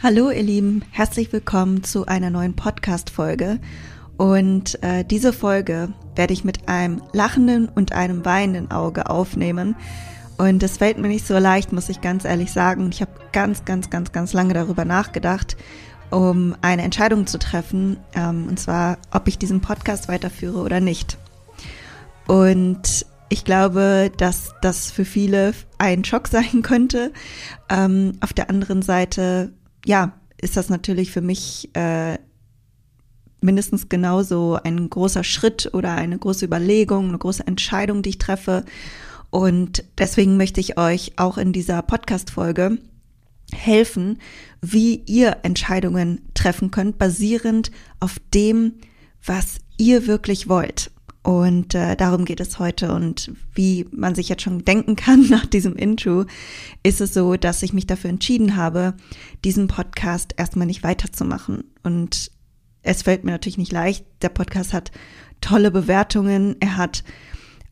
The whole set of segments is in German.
Hallo ihr Lieben, herzlich willkommen zu einer neuen Podcast-Folge. Und äh, diese Folge werde ich mit einem lachenden und einem weinenden Auge aufnehmen. Und es fällt mir nicht so leicht, muss ich ganz ehrlich sagen. Ich habe ganz, ganz, ganz, ganz lange darüber nachgedacht, um eine Entscheidung zu treffen. Ähm, und zwar, ob ich diesen Podcast weiterführe oder nicht. Und ich glaube, dass das für viele ein Schock sein könnte. Ähm, auf der anderen Seite ja, ist das natürlich für mich äh, mindestens genauso ein großer Schritt oder eine große Überlegung, eine große Entscheidung, die ich treffe. Und deswegen möchte ich euch auch in dieser Podcast-Folge helfen, wie ihr Entscheidungen treffen könnt, basierend auf dem, was ihr wirklich wollt. Und äh, darum geht es heute. Und wie man sich jetzt schon denken kann nach diesem Intro, ist es so, dass ich mich dafür entschieden habe, diesen Podcast erstmal nicht weiterzumachen. Und es fällt mir natürlich nicht leicht. Der Podcast hat tolle Bewertungen. Er hat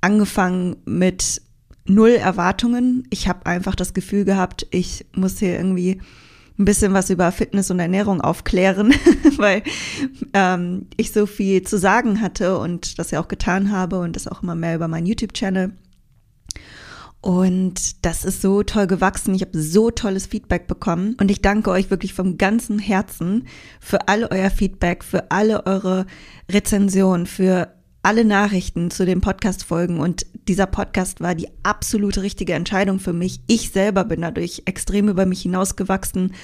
angefangen mit null Erwartungen. Ich habe einfach das Gefühl gehabt, ich muss hier irgendwie ein bisschen was über Fitness und Ernährung aufklären, weil ähm, ich so viel zu sagen hatte und das ja auch getan habe und das auch immer mehr über meinen YouTube-Channel. Und das ist so toll gewachsen. Ich habe so tolles Feedback bekommen. Und ich danke euch wirklich vom ganzen Herzen für alle euer Feedback, für alle eure Rezensionen, für alle Nachrichten zu den Podcast-Folgen und dieser Podcast war die absolute richtige Entscheidung für mich. Ich selber bin dadurch extrem über mich hinausgewachsen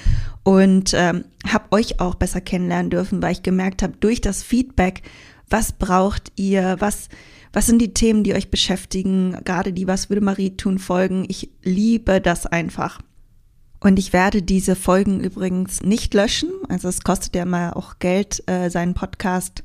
und ähm, habe euch auch besser kennenlernen dürfen, weil ich gemerkt habe, durch das Feedback, was braucht ihr, was, was sind die Themen, die euch beschäftigen, gerade die Was würde Marie tun Folgen. Ich liebe das einfach. Und ich werde diese Folgen übrigens nicht löschen. Also es kostet ja mal auch Geld, äh, seinen Podcast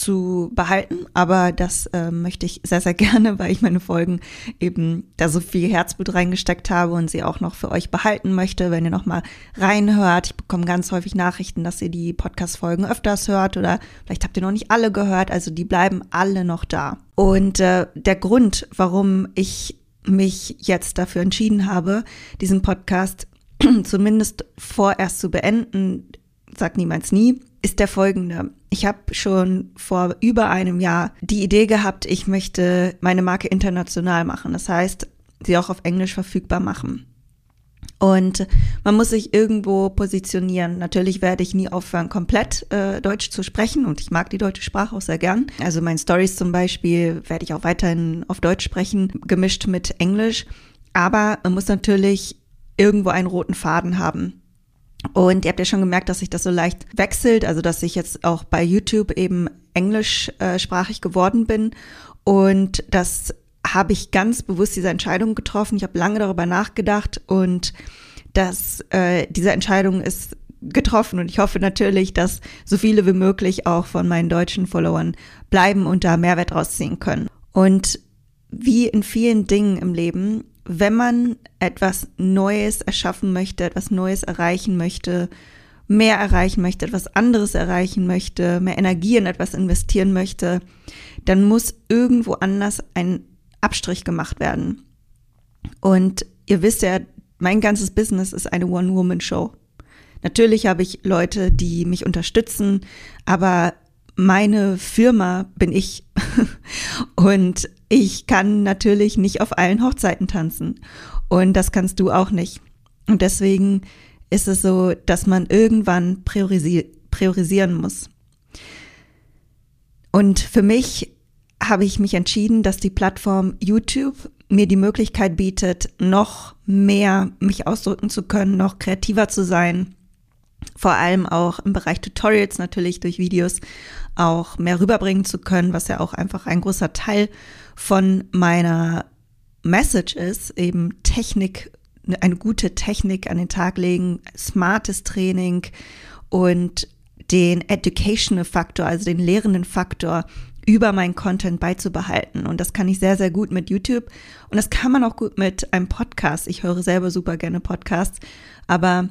zu behalten, aber das äh, möchte ich sehr, sehr gerne, weil ich meine Folgen eben da so viel Herzblut reingesteckt habe und sie auch noch für euch behalten möchte, wenn ihr nochmal reinhört. Ich bekomme ganz häufig Nachrichten, dass ihr die Podcast-Folgen öfters hört oder vielleicht habt ihr noch nicht alle gehört, also die bleiben alle noch da. Und äh, der Grund, warum ich mich jetzt dafür entschieden habe, diesen Podcast zumindest vorerst zu beenden, sagt niemals nie, ist der folgende. Ich habe schon vor über einem Jahr die Idee gehabt, ich möchte meine Marke international machen. Das heißt, sie auch auf Englisch verfügbar machen. Und man muss sich irgendwo positionieren. Natürlich werde ich nie aufhören, komplett äh, Deutsch zu sprechen und ich mag die deutsche Sprache auch sehr gern. Also meine Stories zum Beispiel werde ich auch weiterhin auf Deutsch sprechen, gemischt mit Englisch. Aber man muss natürlich irgendwo einen roten Faden haben. Und ihr habt ja schon gemerkt, dass sich das so leicht wechselt, also dass ich jetzt auch bei YouTube eben englischsprachig äh, geworden bin. Und das habe ich ganz bewusst diese Entscheidung getroffen. Ich habe lange darüber nachgedacht und dass äh, diese Entscheidung ist getroffen und ich hoffe natürlich, dass so viele wie möglich auch von meinen deutschen Followern bleiben und da Mehrwert rausziehen können. Und wie in vielen Dingen im Leben wenn man etwas Neues erschaffen möchte, etwas Neues erreichen möchte, mehr erreichen möchte, etwas anderes erreichen möchte, mehr Energie in etwas investieren möchte, dann muss irgendwo anders ein Abstrich gemacht werden. Und ihr wisst ja, mein ganzes Business ist eine One-Woman-Show. Natürlich habe ich Leute, die mich unterstützen, aber meine Firma bin ich. Und ich kann natürlich nicht auf allen Hochzeiten tanzen. Und das kannst du auch nicht. Und deswegen ist es so, dass man irgendwann priorisi priorisieren muss. Und für mich habe ich mich entschieden, dass die Plattform YouTube mir die Möglichkeit bietet, noch mehr mich ausdrücken zu können, noch kreativer zu sein. Vor allem auch im Bereich Tutorials natürlich durch Videos auch mehr rüberbringen zu können, was ja auch einfach ein großer Teil von meiner Message ist, eben Technik, eine gute Technik an den Tag legen, smartes Training und den Educational Faktor, also den lehrenden Faktor über meinen Content beizubehalten. Und das kann ich sehr, sehr gut mit YouTube. Und das kann man auch gut mit einem Podcast. Ich höre selber super gerne Podcasts. Aber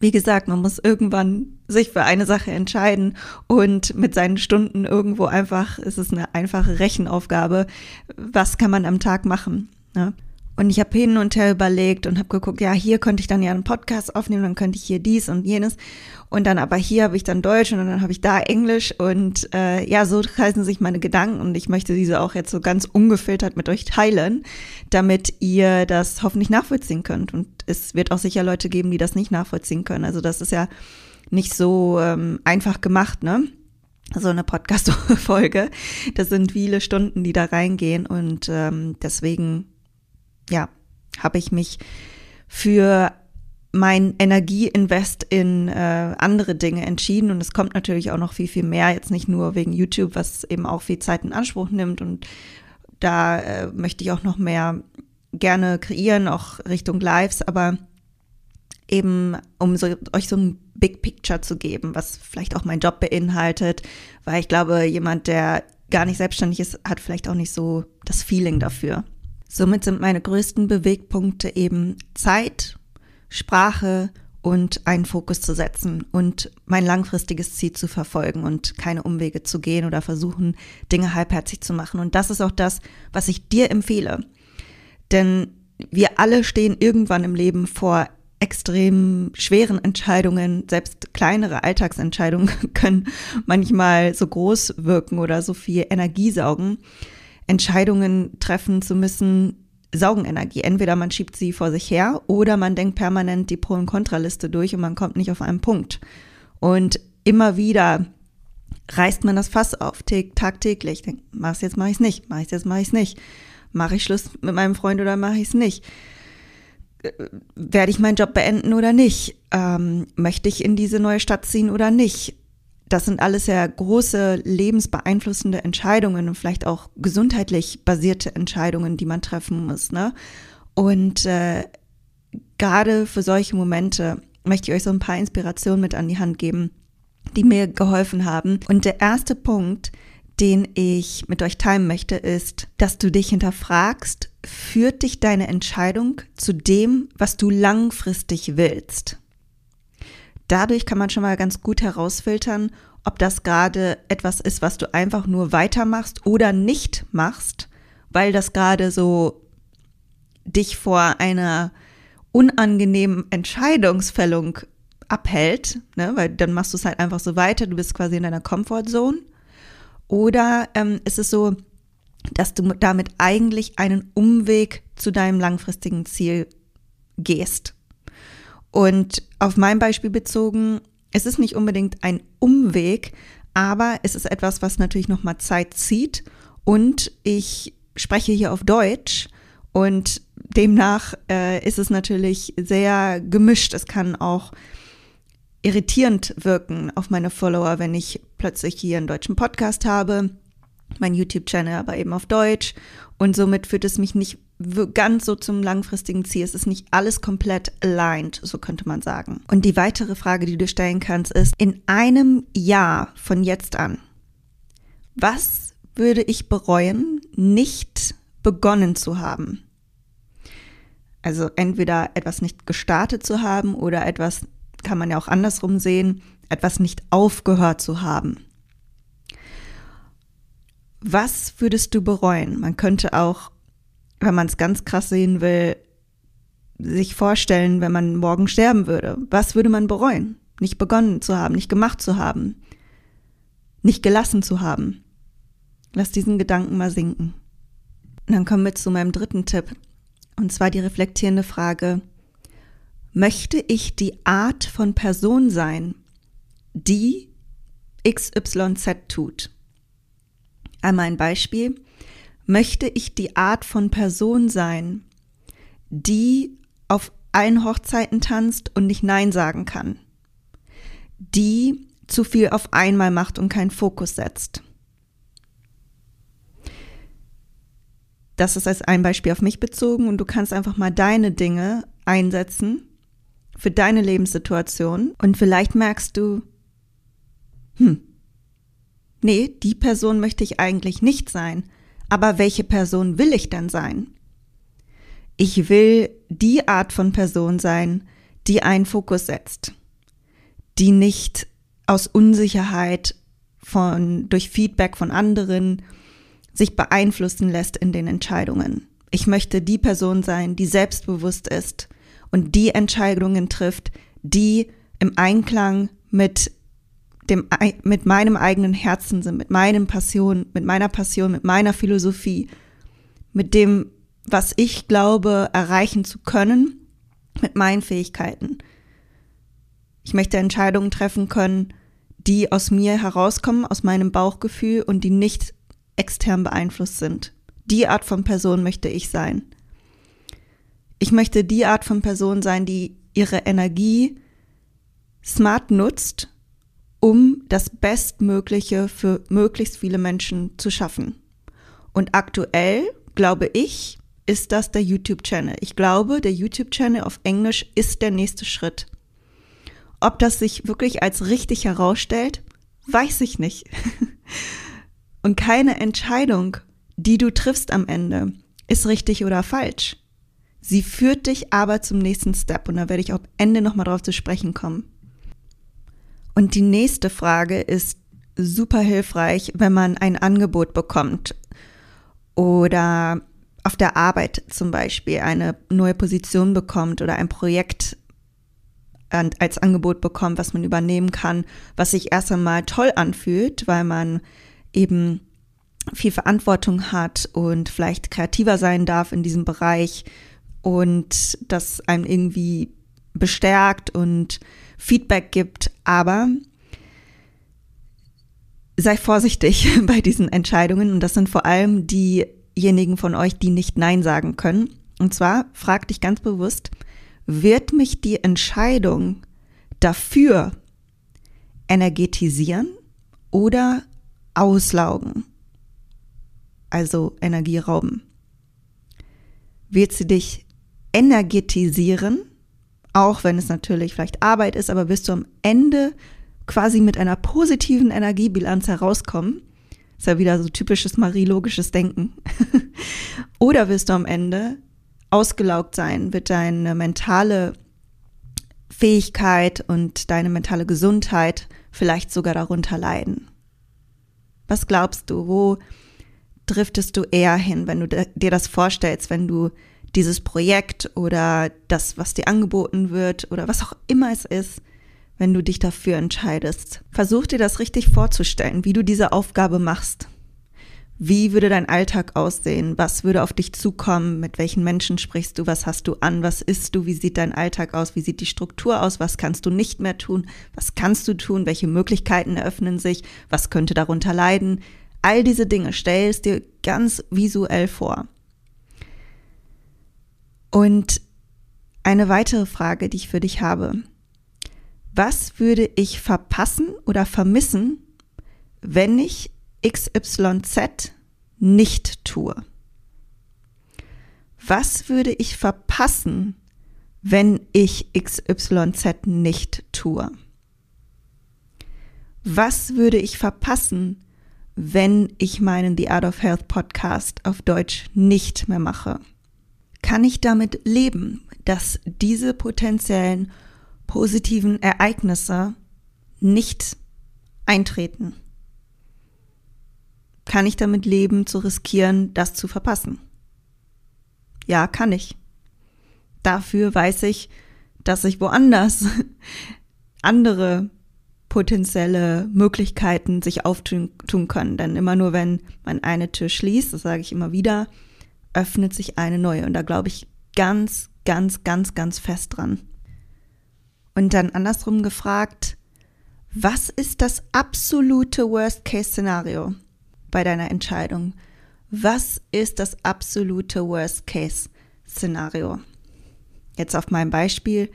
wie gesagt, man muss irgendwann sich für eine Sache entscheiden und mit seinen Stunden irgendwo einfach, ist es eine einfache Rechenaufgabe, was kann man am Tag machen. Ne? Und ich habe hin und her überlegt und habe geguckt, ja, hier könnte ich dann ja einen Podcast aufnehmen, dann könnte ich hier dies und jenes. Und dann aber hier habe ich dann Deutsch und dann habe ich da Englisch. Und äh, ja, so kreisen sich meine Gedanken und ich möchte diese auch jetzt so ganz ungefiltert mit euch teilen, damit ihr das hoffentlich nachvollziehen könnt. Und es wird auch sicher Leute geben, die das nicht nachvollziehen können. Also das ist ja nicht so ähm, einfach gemacht, ne? so eine Podcast-Folge. Das sind viele Stunden, die da reingehen und ähm, deswegen ja, habe ich mich für mein Energieinvest in äh, andere Dinge entschieden und es kommt natürlich auch noch viel, viel mehr, jetzt nicht nur wegen YouTube, was eben auch viel Zeit in Anspruch nimmt und da äh, möchte ich auch noch mehr gerne kreieren, auch Richtung Lives, aber eben um so, euch so ein Big Picture zu geben, was vielleicht auch mein Job beinhaltet, weil ich glaube, jemand, der gar nicht selbstständig ist, hat vielleicht auch nicht so das Feeling dafür. Somit sind meine größten Bewegpunkte eben Zeit, Sprache und einen Fokus zu setzen und mein langfristiges Ziel zu verfolgen und keine Umwege zu gehen oder versuchen, Dinge halbherzig zu machen. Und das ist auch das, was ich dir empfehle. Denn wir alle stehen irgendwann im Leben vor extrem schweren Entscheidungen, selbst kleinere Alltagsentscheidungen können manchmal so groß wirken oder so viel Energie saugen. Entscheidungen treffen zu müssen, saugen Energie. Entweder man schiebt sie vor sich her oder man denkt permanent die Pro- und Kontraliste durch und man kommt nicht auf einen Punkt. Und immer wieder reißt man das Fass auf, tagtäglich. Denkt, mach jetzt, mach ich es nicht, mach jetzt, mach ich es nicht. Mache ich Schluss mit meinem Freund oder mache ich es nicht? Äh, werde ich meinen Job beenden oder nicht? Ähm, möchte ich in diese neue Stadt ziehen oder nicht? das sind alles ja große lebensbeeinflussende Entscheidungen und vielleicht auch gesundheitlich basierte Entscheidungen, die man treffen muss. Ne? Und äh, gerade für solche Momente möchte ich euch so ein paar Inspirationen mit an die Hand geben, die mir geholfen haben. Und der erste Punkt, den ich mit euch teilen möchte, ist, dass du dich hinterfragst, führt dich deine Entscheidung zu dem, was du langfristig willst? Dadurch kann man schon mal ganz gut herausfiltern, ob das gerade etwas ist, was du einfach nur weitermachst oder nicht machst, weil das gerade so dich vor einer unangenehmen Entscheidungsfällung abhält, ne? weil dann machst du es halt einfach so weiter, du bist quasi in deiner Comfortzone. Oder ähm, ist es so, dass du damit eigentlich einen Umweg zu deinem langfristigen Ziel gehst. Und auf mein Beispiel bezogen, es ist nicht unbedingt ein Umweg, aber es ist etwas, was natürlich nochmal Zeit zieht. Und ich spreche hier auf Deutsch und demnach äh, ist es natürlich sehr gemischt. Es kann auch irritierend wirken auf meine Follower, wenn ich plötzlich hier einen deutschen Podcast habe, mein YouTube-Channel aber eben auf Deutsch. Und somit führt es mich nicht ganz so zum langfristigen Ziel. Es ist nicht alles komplett aligned, so könnte man sagen. Und die weitere Frage, die du stellen kannst, ist, in einem Jahr von jetzt an, was würde ich bereuen, nicht begonnen zu haben? Also entweder etwas nicht gestartet zu haben oder etwas, kann man ja auch andersrum sehen, etwas nicht aufgehört zu haben. Was würdest du bereuen? Man könnte auch wenn man es ganz krass sehen will, sich vorstellen, wenn man morgen sterben würde. Was würde man bereuen? Nicht begonnen zu haben, nicht gemacht zu haben, nicht gelassen zu haben. Lass diesen Gedanken mal sinken. Und dann kommen wir zu meinem dritten Tipp. Und zwar die reflektierende Frage, möchte ich die Art von Person sein, die XYZ tut? Einmal ein Beispiel möchte ich die Art von Person sein, die auf allen Hochzeiten tanzt und nicht Nein sagen kann, die zu viel auf einmal macht und keinen Fokus setzt. Das ist als ein Beispiel auf mich bezogen und du kannst einfach mal deine Dinge einsetzen für deine Lebenssituation und vielleicht merkst du, hm, nee, die Person möchte ich eigentlich nicht sein. Aber welche Person will ich dann sein? Ich will die Art von Person sein, die einen Fokus setzt, die nicht aus Unsicherheit von, durch Feedback von anderen sich beeinflussen lässt in den Entscheidungen. Ich möchte die Person sein, die selbstbewusst ist und die Entscheidungen trifft, die im Einklang mit dem, mit meinem eigenen Herzen sind, mit meinen Passionen, mit meiner Passion, mit meiner Philosophie, mit dem, was ich glaube, erreichen zu können, mit meinen Fähigkeiten. Ich möchte Entscheidungen treffen können, die aus mir herauskommen, aus meinem Bauchgefühl und die nicht extern beeinflusst sind. Die Art von Person möchte ich sein. Ich möchte die Art von Person sein, die ihre Energie smart nutzt, um das Bestmögliche für möglichst viele Menschen zu schaffen. Und aktuell, glaube ich, ist das der YouTube-Channel. Ich glaube, der YouTube-Channel auf Englisch ist der nächste Schritt. Ob das sich wirklich als richtig herausstellt, weiß ich nicht. Und keine Entscheidung, die du triffst am Ende, ist richtig oder falsch. Sie führt dich aber zum nächsten Step und da werde ich am Ende nochmal drauf zu sprechen kommen. Und die nächste Frage ist super hilfreich, wenn man ein Angebot bekommt oder auf der Arbeit zum Beispiel eine neue Position bekommt oder ein Projekt als Angebot bekommt, was man übernehmen kann, was sich erst einmal toll anfühlt, weil man eben viel Verantwortung hat und vielleicht kreativer sein darf in diesem Bereich und das einem irgendwie bestärkt und Feedback gibt. Aber sei vorsichtig bei diesen Entscheidungen und das sind vor allem diejenigen von euch, die nicht Nein sagen können. Und zwar frag dich ganz bewusst, wird mich die Entscheidung dafür energetisieren oder auslaugen? Also Energie rauben. Wird sie dich energetisieren, auch wenn es natürlich vielleicht Arbeit ist, aber wirst du am Ende quasi mit einer positiven Energiebilanz herauskommen? Ist ja wieder so typisches mariologisches Denken. Oder wirst du am Ende ausgelaugt sein, wird deine mentale Fähigkeit und deine mentale Gesundheit vielleicht sogar darunter leiden. Was glaubst du, wo driftest du eher hin, wenn du dir das vorstellst, wenn du dieses Projekt oder das, was dir angeboten wird oder was auch immer es ist, wenn du dich dafür entscheidest. Versuch dir das richtig vorzustellen, wie du diese Aufgabe machst. Wie würde dein Alltag aussehen? Was würde auf dich zukommen? Mit welchen Menschen sprichst du? Was hast du an? Was isst du? Wie sieht dein Alltag aus? Wie sieht die Struktur aus? Was kannst du nicht mehr tun? Was kannst du tun? Welche Möglichkeiten eröffnen sich? Was könnte darunter leiden? All diese Dinge stellst dir ganz visuell vor. Und eine weitere Frage, die ich für dich habe. Was würde ich verpassen oder vermissen, wenn ich XYZ nicht tue? Was würde ich verpassen, wenn ich XYZ nicht tue? Was würde ich verpassen, wenn ich meinen The Art of Health Podcast auf Deutsch nicht mehr mache? Kann ich damit leben, dass diese potenziellen positiven Ereignisse nicht eintreten? Kann ich damit leben, zu riskieren, das zu verpassen? Ja, kann ich. Dafür weiß ich, dass ich woanders andere potenzielle Möglichkeiten sich auftun können. Denn immer nur, wenn man eine Tür schließt, das sage ich immer wieder, öffnet sich eine neue. Und da glaube ich ganz, ganz, ganz, ganz fest dran. Und dann andersrum gefragt, was ist das absolute Worst-Case-Szenario bei deiner Entscheidung? Was ist das absolute Worst-Case-Szenario? Jetzt auf meinem Beispiel,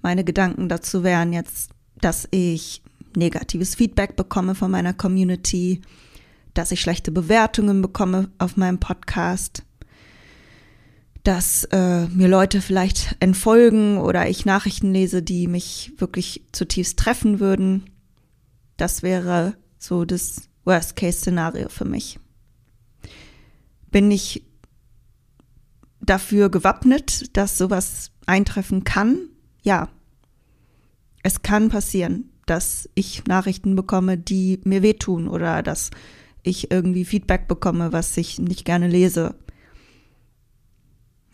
meine Gedanken dazu wären jetzt, dass ich negatives Feedback bekomme von meiner Community, dass ich schlechte Bewertungen bekomme auf meinem Podcast, dass äh, mir Leute vielleicht entfolgen oder ich Nachrichten lese, die mich wirklich zutiefst treffen würden. Das wäre so das Worst-Case-Szenario für mich. Bin ich dafür gewappnet, dass sowas eintreffen kann? Ja. Es kann passieren, dass ich Nachrichten bekomme, die mir wehtun oder dass ich irgendwie Feedback bekomme, was ich nicht gerne lese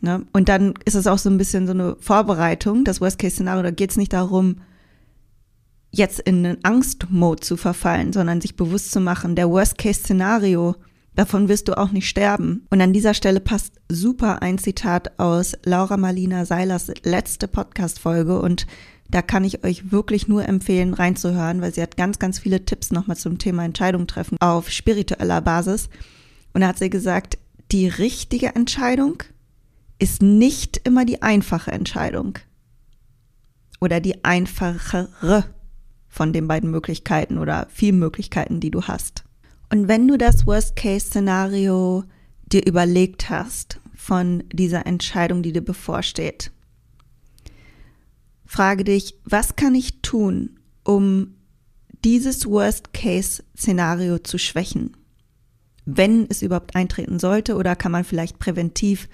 Ne? Und dann ist es auch so ein bisschen so eine Vorbereitung, das Worst-Case-Szenario. Da geht es nicht darum, jetzt in einen Angst-Mode zu verfallen, sondern sich bewusst zu machen, der Worst-Case-Szenario, davon wirst du auch nicht sterben. Und an dieser Stelle passt super ein Zitat aus Laura Marlina Seilers letzte Podcast-Folge und da kann ich euch wirklich nur empfehlen, reinzuhören, weil sie hat ganz, ganz viele Tipps nochmal zum Thema Entscheidung treffen auf spiritueller Basis. Und da hat sie gesagt, die richtige Entscheidung ist nicht immer die einfache Entscheidung oder die einfachere von den beiden Möglichkeiten oder vielen Möglichkeiten, die du hast. Und wenn du das Worst-Case-Szenario dir überlegt hast von dieser Entscheidung, die dir bevorsteht, frage dich, was kann ich tun, um dieses Worst-Case-Szenario zu schwächen? Wenn es überhaupt eintreten sollte oder kann man vielleicht präventiv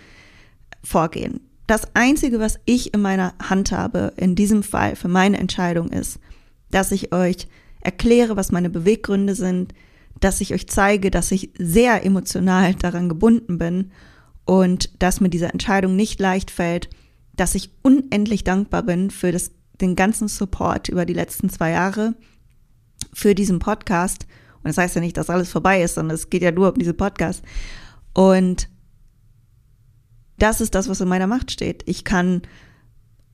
vorgehen? Das Einzige, was ich in meiner Hand habe, in diesem Fall für meine Entscheidung ist, dass ich euch erkläre, was meine Beweggründe sind, dass ich euch zeige, dass ich sehr emotional daran gebunden bin und dass mir diese Entscheidung nicht leicht fällt, dass ich unendlich dankbar bin für das, den ganzen Support über die letzten zwei Jahre, für diesen Podcast. Und das heißt ja nicht, dass alles vorbei ist, sondern es geht ja nur um diesen Podcast. Und das ist das, was in meiner Macht steht. Ich kann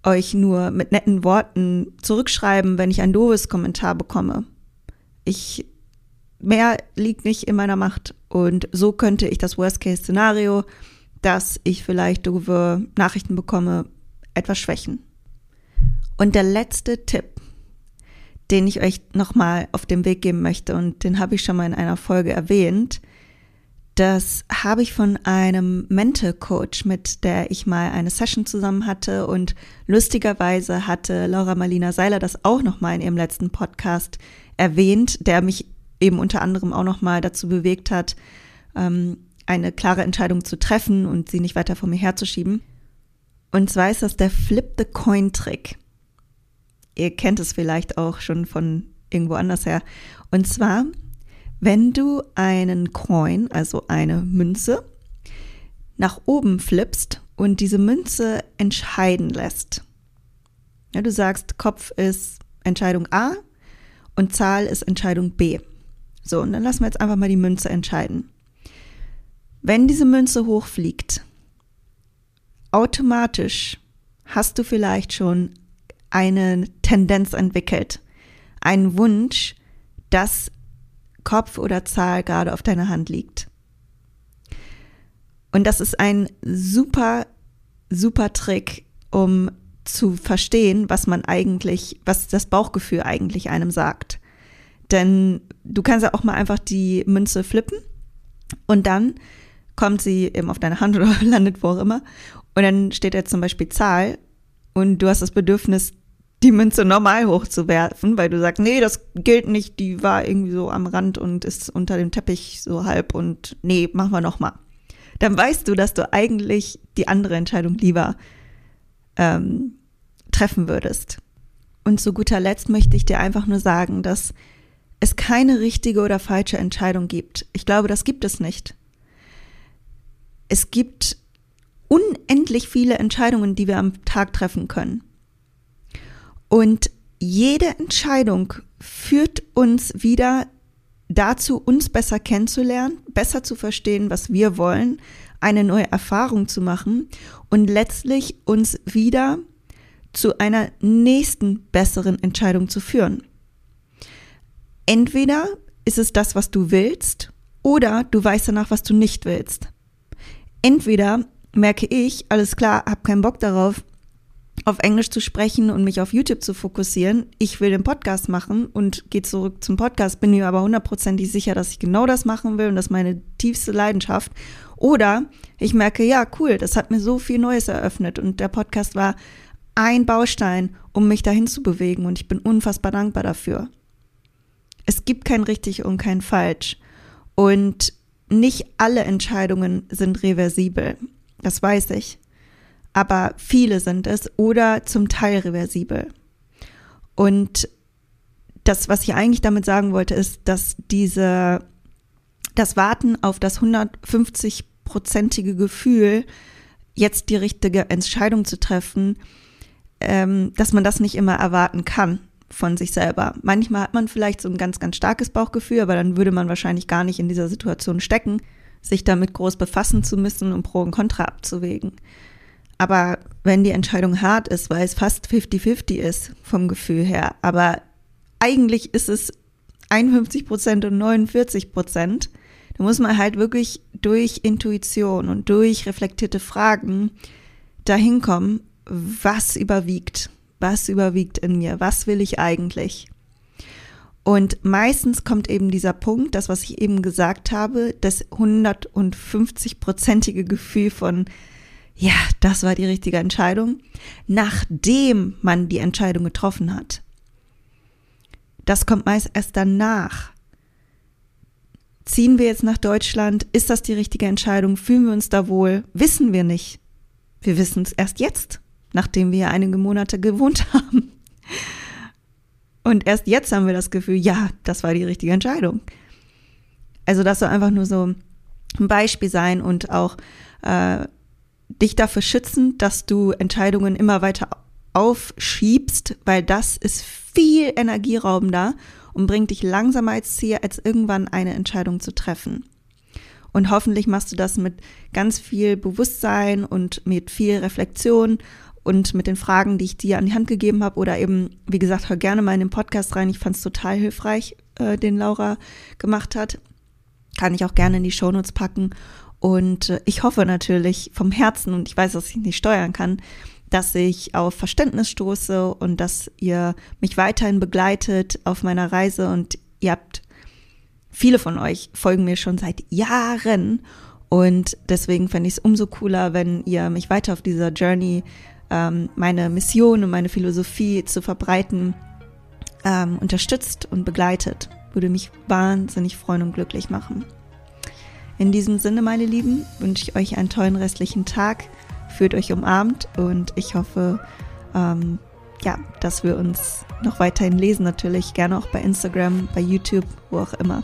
euch nur mit netten Worten zurückschreiben, wenn ich ein doofes Kommentar bekomme. Ich, mehr liegt nicht in meiner Macht. Und so könnte ich das Worst-Case-Szenario, dass ich vielleicht doofe Nachrichten bekomme, etwas schwächen. Und der letzte Tipp, den ich euch nochmal auf den Weg geben möchte, und den habe ich schon mal in einer Folge erwähnt, das habe ich von einem Mental Coach, mit der ich mal eine Session zusammen hatte und lustigerweise hatte Laura Marlina Seiler das auch noch mal in ihrem letzten Podcast erwähnt, der mich eben unter anderem auch noch mal dazu bewegt hat, ähm, eine klare Entscheidung zu treffen und sie nicht weiter vor mir herzuschieben. Und zwar ist das der Flip the Coin Trick. Ihr kennt es vielleicht auch schon von irgendwo anders her. Und zwar wenn du einen Coin, also eine Münze, nach oben flippst und diese Münze entscheiden lässt. Ja, du sagst, Kopf ist Entscheidung A und Zahl ist Entscheidung B. So, und dann lassen wir jetzt einfach mal die Münze entscheiden. Wenn diese Münze hochfliegt, automatisch hast du vielleicht schon eine Tendenz entwickelt, einen Wunsch, dass Kopf oder Zahl gerade auf deiner Hand liegt. Und das ist ein super, super Trick, um zu verstehen, was man eigentlich, was das Bauchgefühl eigentlich einem sagt. Denn du kannst ja auch mal einfach die Münze flippen und dann kommt sie eben auf deine Hand oder landet wo auch immer. Und dann steht da zum Beispiel Zahl und du hast das Bedürfnis, die Münze normal hochzuwerfen, weil du sagst, nee, das gilt nicht, die war irgendwie so am Rand und ist unter dem Teppich so halb und nee, machen wir nochmal. Dann weißt du, dass du eigentlich die andere Entscheidung lieber ähm, treffen würdest. Und zu guter Letzt möchte ich dir einfach nur sagen, dass es keine richtige oder falsche Entscheidung gibt. Ich glaube, das gibt es nicht. Es gibt unendlich viele Entscheidungen, die wir am Tag treffen können. Und jede Entscheidung führt uns wieder dazu, uns besser kennenzulernen, besser zu verstehen, was wir wollen, eine neue Erfahrung zu machen und letztlich uns wieder zu einer nächsten besseren Entscheidung zu führen. Entweder ist es das, was du willst, oder du weißt danach, was du nicht willst. Entweder merke ich, alles klar, hab keinen Bock darauf, auf Englisch zu sprechen und mich auf YouTube zu fokussieren. Ich will den Podcast machen und gehe zurück zum Podcast, bin mir aber hundertprozentig sicher, dass ich genau das machen will und das ist meine tiefste Leidenschaft. Oder ich merke, ja, cool, das hat mir so viel Neues eröffnet und der Podcast war ein Baustein, um mich dahin zu bewegen und ich bin unfassbar dankbar dafür. Es gibt kein richtig und kein falsch und nicht alle Entscheidungen sind reversibel. Das weiß ich aber viele sind es oder zum Teil reversibel. Und das, was ich eigentlich damit sagen wollte, ist, dass diese, das Warten auf das 150-prozentige Gefühl jetzt die richtige Entscheidung zu treffen, ähm, dass man das nicht immer erwarten kann von sich selber. Manchmal hat man vielleicht so ein ganz, ganz starkes Bauchgefühl, aber dann würde man wahrscheinlich gar nicht in dieser Situation stecken, sich damit groß befassen zu müssen und Pro und Contra abzuwägen. Aber wenn die Entscheidung hart ist, weil es fast 50-50 ist vom Gefühl her, aber eigentlich ist es 51 Prozent und 49 Prozent, da muss man halt wirklich durch Intuition und durch reflektierte Fragen dahin kommen, was überwiegt, was überwiegt in mir, was will ich eigentlich. Und meistens kommt eben dieser Punkt, das, was ich eben gesagt habe, das 150-prozentige Gefühl von, ja, das war die richtige Entscheidung, nachdem man die Entscheidung getroffen hat. Das kommt meist erst danach. Ziehen wir jetzt nach Deutschland? Ist das die richtige Entscheidung? Fühlen wir uns da wohl? Wissen wir nicht. Wir wissen es erst jetzt, nachdem wir einige Monate gewohnt haben. Und erst jetzt haben wir das Gefühl, ja, das war die richtige Entscheidung. Also das soll einfach nur so ein Beispiel sein und auch äh, dich dafür schützen, dass du Entscheidungen immer weiter aufschiebst, weil das ist viel energieraubender und bringt dich langsamer als Ziel, als irgendwann eine Entscheidung zu treffen. Und hoffentlich machst du das mit ganz viel Bewusstsein und mit viel Reflexion und mit den Fragen, die ich dir an die Hand gegeben habe. Oder eben, wie gesagt, hör gerne mal in den Podcast rein. Ich fand es total hilfreich, äh, den Laura gemacht hat. Kann ich auch gerne in die Shownotes packen. Und äh, ich hoffe natürlich vom Herzen, und ich weiß, dass ich nicht steuern kann, dass ich auf Verständnis stoße und dass ihr mich weiterhin begleitet auf meiner Reise und ihr habt, viele von euch folgen mir schon seit Jahren und deswegen fände ich es umso cooler, wenn ihr mich weiter auf dieser Journey, ähm, meine Mission und meine Philosophie zu verbreiten, ähm, unterstützt und begleitet. Würde mich wahnsinnig freuen und glücklich machen. In diesem Sinne, meine Lieben, wünsche ich euch einen tollen restlichen Tag fühlt euch umarmt und ich hoffe, ähm, ja, dass wir uns noch weiterhin lesen, natürlich gerne auch bei Instagram, bei YouTube, wo auch immer.